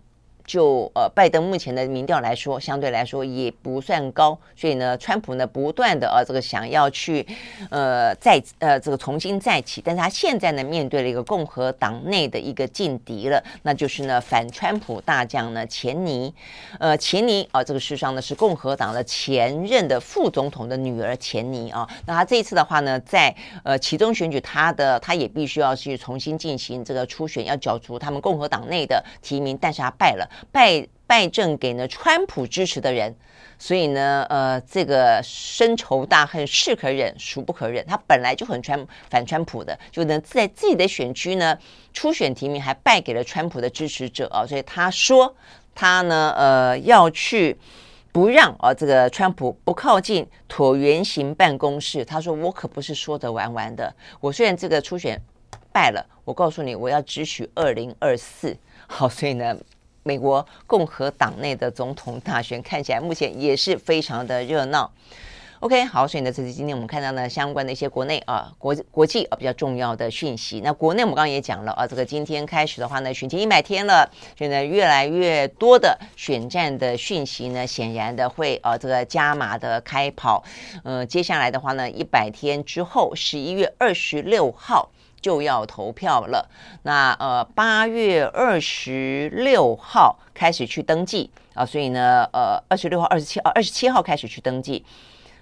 就呃，拜登目前的民调来说，相对来说也不算高，所以呢，川普呢不断的呃这个想要去呃再呃这个重新再起，但是他现在呢面对了一个共和党内的一个劲敌了，那就是呢反川普大将呢钱尼，呃钱尼啊、这个事实上呢是共和党的前任的副总统的女儿钱尼。啊，那他这一次的话呢，在呃其中选举，他的他也必须要去重新进行这个初选，要角逐他们共和党内的提名，但是他败了。败败阵给呢川普支持的人，所以呢，呃，这个深仇大恨是可忍，孰不可忍？他本来就很川反川普的，就能在自己的选区呢初选提名还败给了川普的支持者啊，所以他说他呢，呃，要去不让啊这个川普不靠近椭圆形办公室。他说我可不是说着玩玩的，我虽然这个初选败了，我告诉你，我要只取二零二四。好，所以呢。美国共和党内的总统大选看起来目前也是非常的热闹。OK，好，所以呢，这是今天我们看到呢相关的一些国内啊、国国际啊比较重要的讯息。那国内我们刚刚也讲了啊，这个今天开始的话呢，选前一百天了，现在越来越多的选战的讯息呢，显然的会啊这个加码的开跑。嗯、呃，接下来的话呢，一百天之后，十一月二十六号。就要投票了，那呃八月二十六号开始去登记啊，所以呢呃二十六号、二十七号、二十七号开始去登记，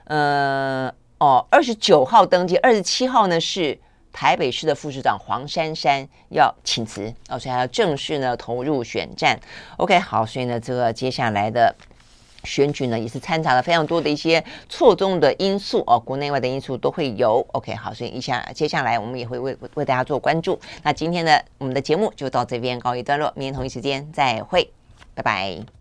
呃哦二十九号登记，二十七号呢是台北市的副市长黄珊珊要请辞啊，所以还要正式呢投入选战。OK，好，所以呢这个接下来的。选举呢，也是掺杂了非常多的一些错综的因素哦，国内外的因素都会有。OK，好，所以一下接下来我们也会为为大家做关注。那今天的我们的节目就到这边告一段落，明天同一时间再会，拜拜。